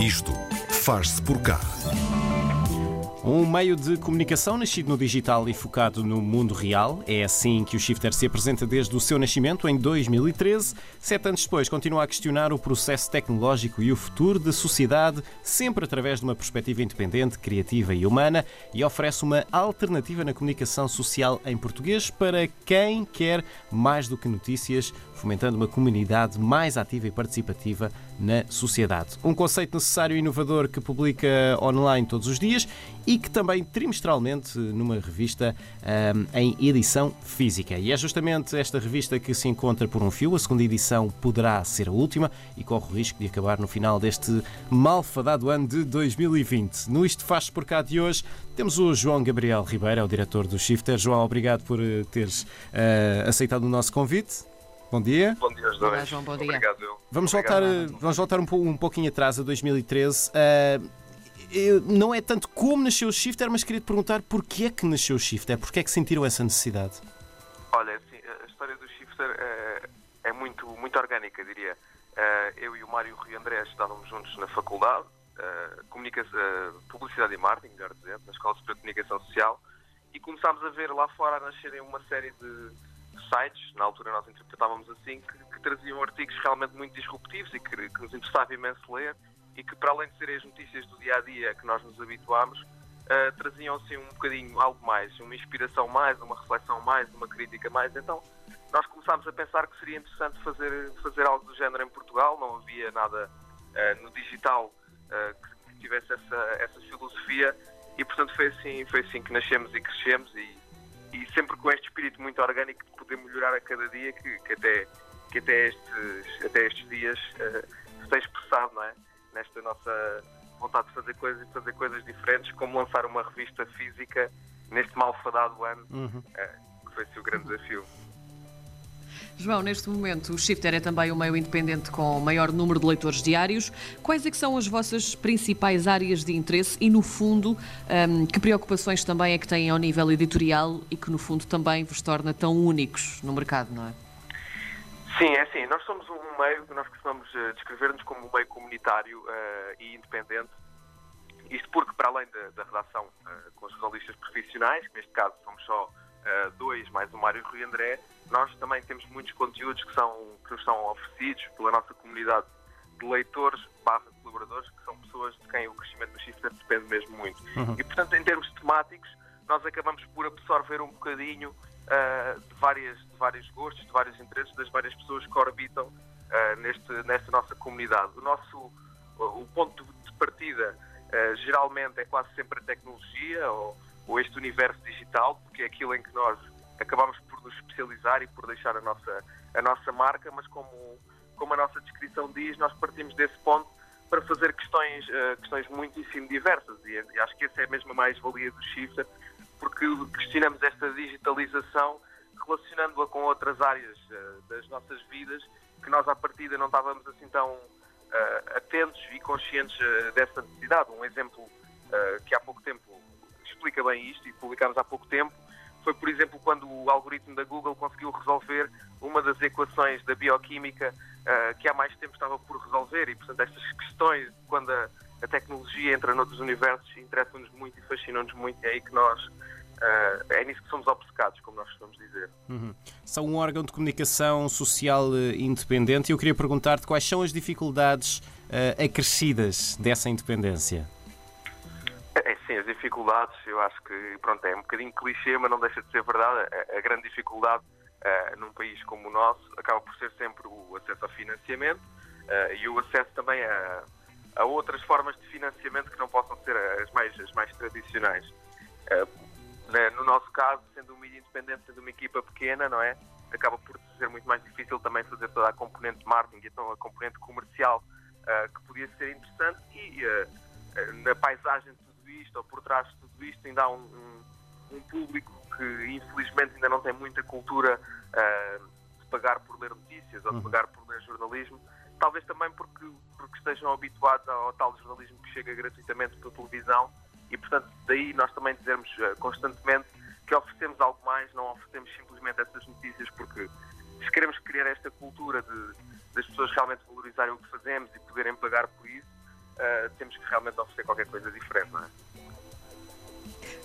Isto faz-se por cá. Um meio de comunicação nascido no digital e focado no mundo real. É assim que o Shifter se apresenta desde o seu nascimento, em 2013. Sete anos depois, continua a questionar o processo tecnológico e o futuro da sociedade, sempre através de uma perspectiva independente, criativa e humana, e oferece uma alternativa na comunicação social em português para quem quer mais do que notícias, fomentando uma comunidade mais ativa e participativa na sociedade. Um conceito necessário e inovador que publica online todos os dias e que também trimestralmente numa revista um, em edição física. E é justamente esta revista que se encontra por um fio. A segunda edição poderá ser a última e corre o risco de acabar no final deste malfadado ano de 2020. No Isto Faz por cá de hoje temos o João Gabriel Ribeiro, é o diretor do Shifter. João, obrigado por eh, teres uh, aceitado o nosso convite. Bom dia. Bom dia aos dois. Olá, João, bom dia. Obrigado. Vamos Obrigado. voltar, vamos voltar um, um pouquinho atrás, a 2013. Uh, não é tanto como nasceu o Shifter, mas queria te perguntar porquê é que nasceu o Shifter? Porquê é que sentiram essa necessidade? Olha, assim, a história do Shifter é, é muito, muito orgânica, diria. Uh, eu e o Mário Rio André estávamos juntos na faculdade, uh, uh, Publicidade e Marketing, melhor dizendo, na Escola Superior de Comunicação Social, e começámos a ver lá fora a nascerem uma série de sites, na altura nós interpretávamos assim, que, que traziam artigos realmente muito disruptivos e que, que, nos interessava imenso ler e que, para além de serem as notícias do dia a dia que nós nos habituámos, uh, traziam assim um bocadinho algo mais, uma inspiração mais, uma reflexão mais, uma crítica mais. Então nós começámos a pensar que seria interessante fazer, fazer algo do género em Portugal, não havia nada uh, no digital uh, que, que tivesse essa, essa filosofia e portanto foi assim, foi assim que nascemos e crescemos e e sempre com este espírito muito orgânico de poder melhorar a cada dia que, que até, que até, estes, até estes dias uh, se tem expressado, não é? Nesta nossa vontade de fazer coisas e fazer coisas diferentes, como lançar uma revista física neste malfadado ano, uhum. uh, que foi-se o grande desafio. João, neste momento o Shifter é também um meio independente com maior número de leitores diários. Quais é que são as vossas principais áreas de interesse e, no fundo, um, que preocupações também é que têm ao nível editorial e que, no fundo, também vos torna tão únicos no mercado, não é? Sim, é assim. Nós somos um meio nós costumamos uh, descrever-nos como um meio comunitário uh, e independente. Isto porque, para além da, da redação uh, com os jornalistas profissionais, que neste caso somos só dois, mais o Mário Rui André, nós também temos muitos conteúdos que, são, que nos são oferecidos pela nossa comunidade de leitores barra colaboradores, que são pessoas de quem o crescimento do Shifter depende mesmo muito. Uhum. E, portanto, em termos temáticos, nós acabamos por absorver um bocadinho uh, de, várias, de vários gostos, de vários interesses das várias pessoas que orbitam uh, neste, nesta nossa comunidade. O nosso o ponto de partida uh, geralmente é quase sempre a tecnologia ou, ou este universo digital, porque é aquilo em que nós acabamos por nos especializar e por deixar a nossa, a nossa marca, mas como, como a nossa descrição diz, nós partimos desse ponto para fazer questões, uh, questões muitíssimo diversas e, acho que essa é a mesma mais-valia do Shifter, porque questionamos esta digitalização relacionando-a com outras áreas uh, das nossas vidas que nós à partida não estávamos assim tão uh, atentos e conscientes dessa necessidade. Um exemplo que há pouco tempo explica bem isto e publicámos há pouco tempo foi, por exemplo, quando o algoritmo da Google conseguiu resolver uma das equações da bioquímica uh, que há mais tempo estava por resolver. E, portanto, estas questões, quando a, a tecnologia entra noutros universos, interessam-nos muito e fascinam-nos muito. É aí que nós. Uh, é nisso que somos obcecados, como nós costumamos dizer. Uhum. São um órgão de comunicação social eh, independente e eu queria perguntar-te quais são as dificuldades uh, acrescidas dessa independência dificuldades, eu acho que pronto, é um bocadinho clichê, mas não deixa de ser verdade. A, grande dificuldade uh, num país como o nosso acaba por ser sempre o acesso ao financiamento uh, e o acesso também a, a, outras formas de financiamento que não possam ser as mais, as mais tradicionais. Uh, no nosso caso, sendo um mídia independente, sendo uma equipa pequena, não é? Acaba por ser muito mais difícil também fazer toda a componente de marketing, então a componente comercial, que podia ser interessante e na paisagem isto, ou por trás de tudo isto, ainda há um, um, um público que infelizmente ainda não tem muita cultura uh, de pagar por ler notícias ou de uhum. pagar por ler jornalismo, talvez também porque, porque estejam habituados ao tal jornalismo que chega gratuitamente pela televisão e, portanto, daí nós também dizermos uh, constantemente que oferecemos algo mais, não oferecemos simplesmente essas notícias, porque se queremos criar esta cultura de, das pessoas realmente valorizarem o que fazemos e poderem pagar por isso, uh, temos que realmente oferecer qualquer coisa diferente, não é?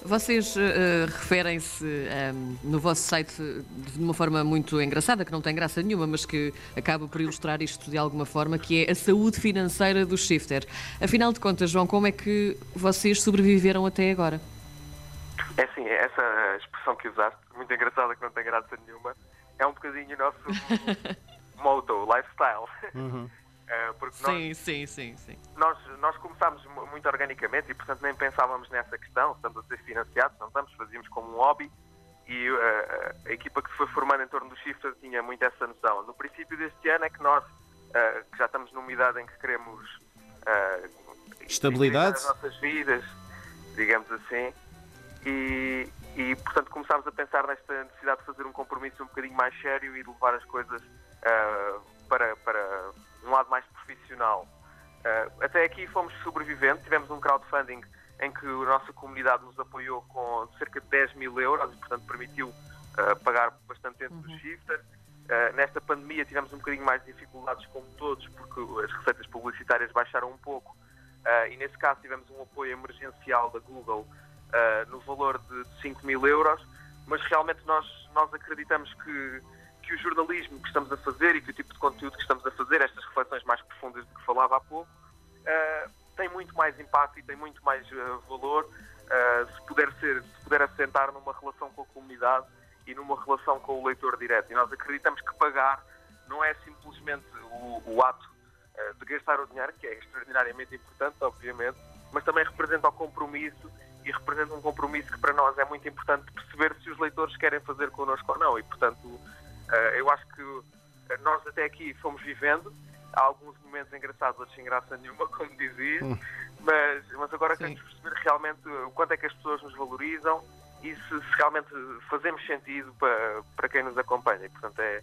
Vocês uh, referem-se um, no vosso site de uma forma muito engraçada, que não tem graça nenhuma, mas que acaba por ilustrar isto de alguma forma, que é a saúde financeira do shifter. Afinal de contas, João, como é que vocês sobreviveram até agora? É sim, essa expressão que usaste, muito engraçada, que não tem graça nenhuma, é um bocadinho o nosso motto, lifestyle. Uhum. Uh, porque sim, nós, sim, sim, sim. Nós, nós começámos muito organicamente e, portanto, nem pensávamos nessa questão. Estamos a ser financiados, não estamos, fazíamos como um hobby e uh, a equipa que se foi formando em torno do Shifter tinha muito essa noção. No princípio deste ano é que nós, uh, que já estamos numa idade em que queremos estabilidade as nossas vidas, digamos assim, e, e, portanto, começámos a pensar nesta necessidade de fazer um compromisso um bocadinho mais sério e de levar as coisas para, para um lado mais profissional. Uh, até aqui fomos sobreviventes, tivemos um crowdfunding em que a nossa comunidade nos apoiou com cerca de 10 mil euros e, portanto, permitiu uh, pagar bastante tempo uhum. do shifter. Uh, nesta pandemia tivemos um bocadinho mais de dificuldades, como todos, porque as receitas publicitárias baixaram um pouco. e nesse caso tivemos um apoio emergencial da Google no valor de 5 mil euros, mas realmente nós, nós acreditamos que que o jornalismo que estamos a fazer e que o tipo de conteúdo que estamos a fazer, estas reflexões mais profundas de que falava há pouco, uh, tem muito mais impacto e tem muito mais uh, valor uh, se, puder ser, se puder assentar numa relação com a comunidade e numa relação com o leitor direto. E nós acreditamos que pagar não é simplesmente o, o ato de gastar o dinheiro, que é extraordinariamente importante, obviamente, mas também representa o compromisso e representa um compromisso que para nós é muito importante perceber se os leitores querem fazer connosco ou não. E, portanto, eu acho que nós até aqui fomos vivendo. Há alguns momentos engraçados, outros sem graça nenhuma, como dizia, hum. mas, mas agora Sim. queremos perceber realmente o quanto é que as pessoas nos valorizam e se, se realmente fazemos sentido para, para quem nos acompanha. E, portanto, é,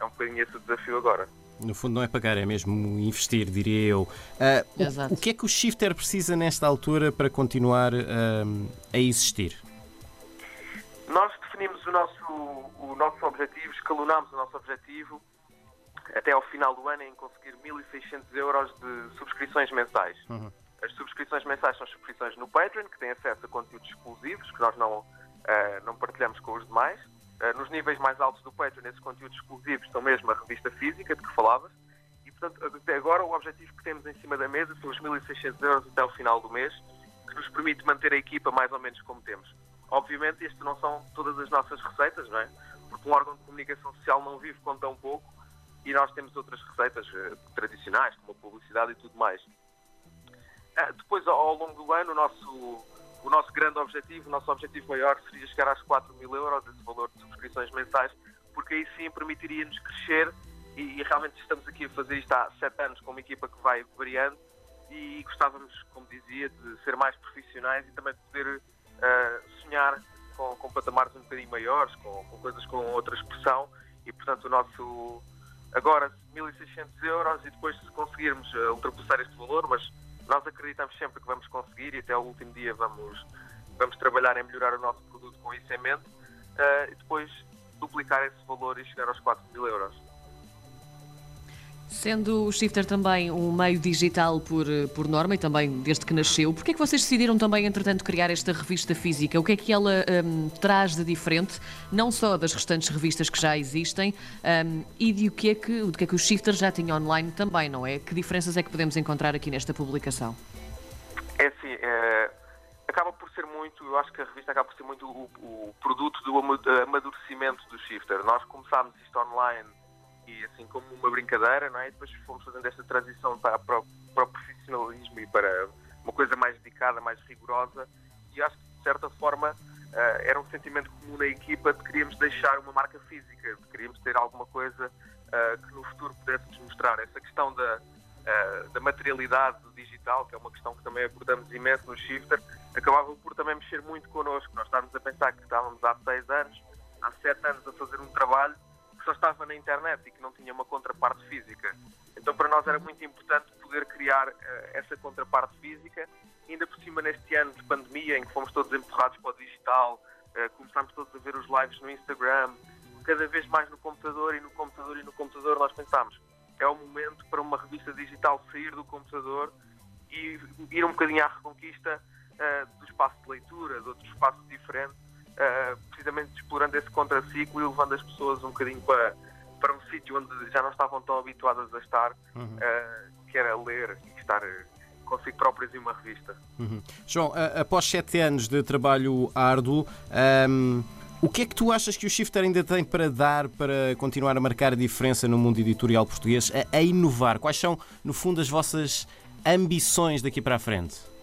é um bocadinho esse o desafio agora. No fundo, não é pagar, é mesmo investir, diria eu. Uh, o, o, que é que o Shifter precisa nesta altura para continuar uh, a existir? O nosso, o nosso objetivo, escalonámos o nosso objetivo até ao final do ano em conseguir 1.600 euros de subscrições mensais. Uhum. As subscrições mensais são subscrições no Patreon, que têm acesso a conteúdos exclusivos, que nós não, uh, não partilhamos com os demais. Uh, nos níveis mais altos do Patreon, esses conteúdos exclusivos são mesmo a revista física de que falavas. E, portanto, até agora, o objetivo que temos em cima da mesa são os 1.600 euros até o final do mês, que nos permite manter a equipa mais ou menos como temos. Obviamente, isto não são todas as nossas receitas, não é? Porque um órgão de comunicação social não vive com tão pouco e nós temos outras receitas uh, tradicionais, como a publicidade e tudo mais. Uh, depois, ao, ao, longo do ano, o nosso, o nosso grande objetivo, o nosso objetivo maior seria chegar às 4 mil euros, esse valor de subscrições mensais, porque aí sim permitiria-nos crescer e, e, realmente estamos aqui a fazer isto há 7 anos com uma equipa que vai variando e gostávamos, como dizia, de ser mais profissionais e também poder sonhar com, com, patamares um bocadinho maiores, com, com, coisas com outra expressão e, portanto, o nosso agora 1.600 euros e depois se conseguirmos uh, ultrapassar este valor, mas nós acreditamos sempre que vamos conseguir e até o último dia vamos, vamos trabalhar em melhorar o nosso produto com isso em mente uh, e depois duplicar esse valor e chegar aos 4 mil euros. Sendo o Shifter também um meio digital por, por norma e também desde que nasceu, por que é que vocês decidiram também, entretanto, criar esta revista física? O que é que ela um, traz de diferente, não só das restantes revistas que já existem, um, e de o que, é que, do que é que o Shifter já tinha online também, não é? Que diferenças é que podemos encontrar aqui nesta publicação? É assim, é, acaba por ser muito, eu acho que a revista acaba por ser muito o, o produto do amadurecimento do Shifter. Nós começámos isto online e assim como uma brincadeira, não é? E depois fomos fazendo esta transição para, para, para o profissionalismo e para uma coisa mais dedicada, mais rigorosa e acho que de certa forma uh, era um sentimento comum na equipa de queríamos deixar uma marca física, de queríamos ter alguma coisa uh, que no futuro pudéssemos mostrar. Essa questão da, uh, da materialidade do digital, que é uma questão que também abordamos imenso no Shifter, acabava por também mexer muito connosco. Nós estávamos a pensar que estávamos há seis anos, há sete anos a fazer um trabalho só estava na internet e que não tinha uma contraparte física. Então, para nós era muito importante poder criar uh, essa contraparte física, ainda por cima neste ano de pandemia, em que fomos todos empurrados para o digital, uh, começámos todos a ver os lives no Instagram, cada vez mais no computador e no computador e no computador, nós pensámos é o momento para uma revista digital sair do computador e ir um bocadinho à reconquista uh, do espaço de leitura, de outro espaço diferente, uh, precisamente explorando esse contraciclo e levando as pessoas um bocadinho para, para um sítio onde já não estavam tão habituadas a estar, uhum. uh, que era ler e estar consigo próprias em uma revista. Uhum. João, após sete anos de trabalho árduo, um, o que é que tu achas que o Shifter ainda tem para dar para continuar a marcar a diferença no mundo editorial português, a, a inovar? Quais são, no fundo, as vossas ambições daqui para a frente?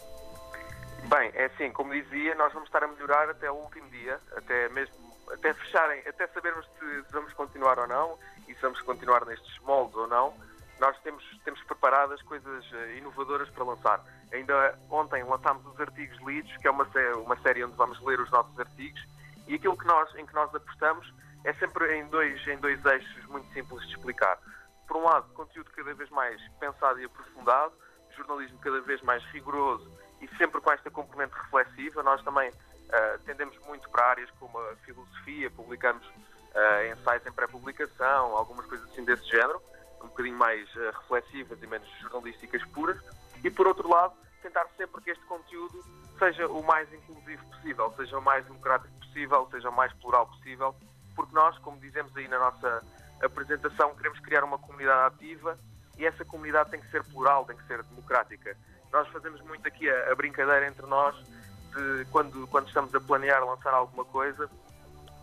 Bem, é assim, como dizia, nós vamos estar a melhorar até o último dia, até mesmo até fecharem, até sabermos se vamos continuar ou não e se vamos continuar nestes moldes ou não. Nós temos, temos preparadas coisas eh, inovadoras para lançar. Ainda ontem lançámos os artigos lidos, que é uma, uma série onde vamos ler os nossos artigos, e aquilo que nós, em que nós apostamos é sempre em dois, em dois eixos muito simples de explicar. Por um lado, conteúdo cada vez mais pensado e aprofundado, jornalismo cada vez mais rigoroso e sempre com esta componente reflexiva. Nós também uh, tendemos muito para áreas como a filosofia, publicamos uh, ensaios em pré-publicação, algumas coisas assim desse género, um bocadinho mais uh, reflexivas e menos jornalísticas puras. E por outro lado, tentar sempre que este conteúdo seja o mais inclusivo possível, seja o mais democrático possível, seja o mais plural possível, porque nós, como dizemos aí na nossa apresentação, queremos criar uma comunidade ativa e essa comunidade tem que ser plural, tem que ser democrática. Nós fazemos muito aqui a, a brincadeira entre nós de quando, quando estamos a planear lançar alguma coisa,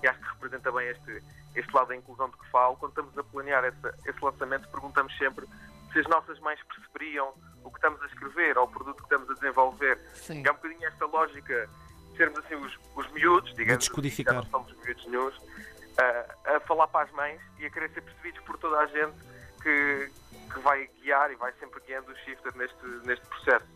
e acho que representa bem este, este lado da inclusão de que falo, quando estamos a planear esse, esse lançamento, perguntamos sempre se as nossas mães perceberiam o que estamos a escrever ou o produto que estamos a desenvolver. Sim. É um bocadinho esta lógica de sermos assim os, os miúdos, digamos, de descodificar. Assim, já não somos miúdos nenhums, a, a falar para as mães e a querer ser percebidos por toda a gente que, que vai guiar e vai sempre guiando o shifter neste, neste processo.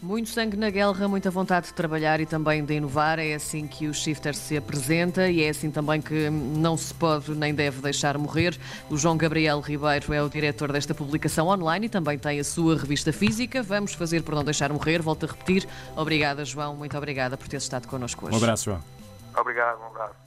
Muito sangue na guerra, muita vontade de trabalhar e também de inovar. É assim que o Shifter se apresenta e é assim também que não se pode nem deve deixar morrer. O João Gabriel Ribeiro é o diretor desta publicação online e também tem a sua revista física. Vamos fazer por não deixar morrer. Volto a repetir. Obrigada, João. Muito obrigada por ter estado connosco hoje. Um abraço, João. Obrigado, um abraço.